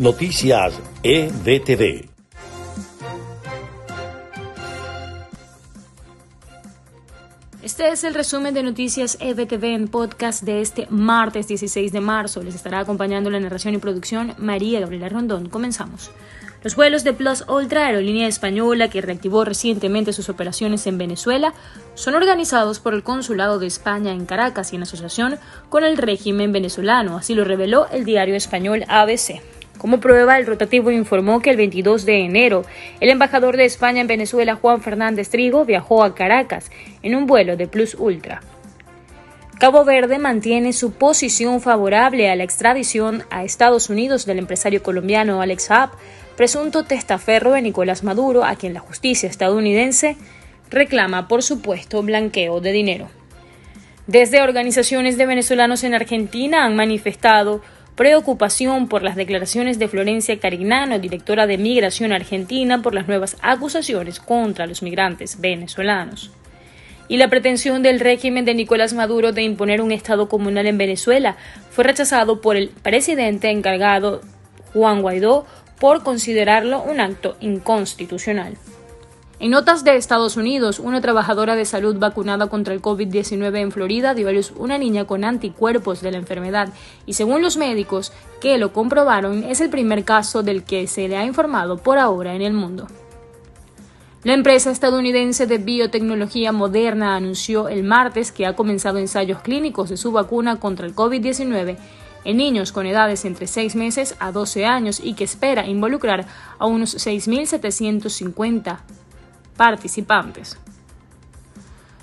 Noticias EBTV. Este es el resumen de Noticias EBTV en podcast de este martes 16 de marzo. Les estará acompañando la narración y producción María Gabriela Rondón. Comenzamos. Los vuelos de Plus Ultra, aerolínea española que reactivó recientemente sus operaciones en Venezuela, son organizados por el Consulado de España en Caracas y en asociación con el régimen venezolano, así lo reveló el diario español ABC. Como prueba, el rotativo informó que el 22 de enero, el embajador de España en Venezuela, Juan Fernández Trigo, viajó a Caracas en un vuelo de Plus Ultra. Cabo Verde mantiene su posición favorable a la extradición a Estados Unidos del empresario colombiano Alex Saab, presunto testaferro de Nicolás Maduro, a quien la justicia estadounidense reclama por supuesto blanqueo de dinero. Desde organizaciones de venezolanos en Argentina han manifestado preocupación por las declaraciones de Florencia Carignano, directora de Migración Argentina, por las nuevas acusaciones contra los migrantes venezolanos. Y la pretensión del régimen de Nicolás Maduro de imponer un Estado comunal en Venezuela fue rechazado por el presidente encargado Juan Guaidó por considerarlo un acto inconstitucional. En notas de Estados Unidos, una trabajadora de salud vacunada contra el COVID-19 en Florida dio a luz una niña con anticuerpos de la enfermedad y según los médicos que lo comprobaron es el primer caso del que se le ha informado por ahora en el mundo. La empresa estadounidense de biotecnología Moderna anunció el martes que ha comenzado ensayos clínicos de su vacuna contra el COVID-19 en niños con edades entre 6 meses a 12 años y que espera involucrar a unos 6.750 participantes.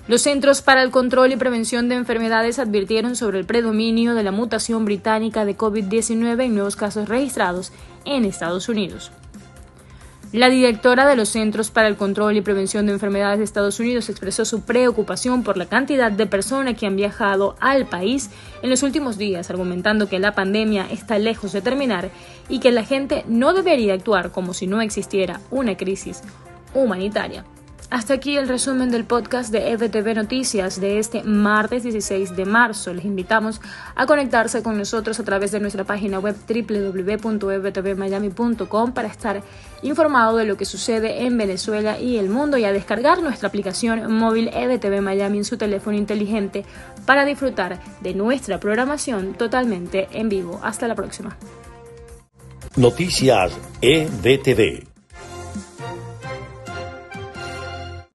Los Centros para el Control y Prevención de Enfermedades advirtieron sobre el predominio de la mutación británica de COVID-19 en nuevos casos registrados en Estados Unidos. La directora de los Centros para el Control y Prevención de Enfermedades de Estados Unidos expresó su preocupación por la cantidad de personas que han viajado al país en los últimos días, argumentando que la pandemia está lejos de terminar y que la gente no debería actuar como si no existiera una crisis humanitaria. Hasta aquí el resumen del podcast de FTV Noticias de este martes 16 de marzo. Les invitamos a conectarse con nosotros a través de nuestra página web www.ftvmiami.com para estar informado de lo que sucede en Venezuela y el mundo y a descargar nuestra aplicación móvil EBTV Miami en su teléfono inteligente para disfrutar de nuestra programación totalmente en vivo. Hasta la próxima. Noticias EBTV.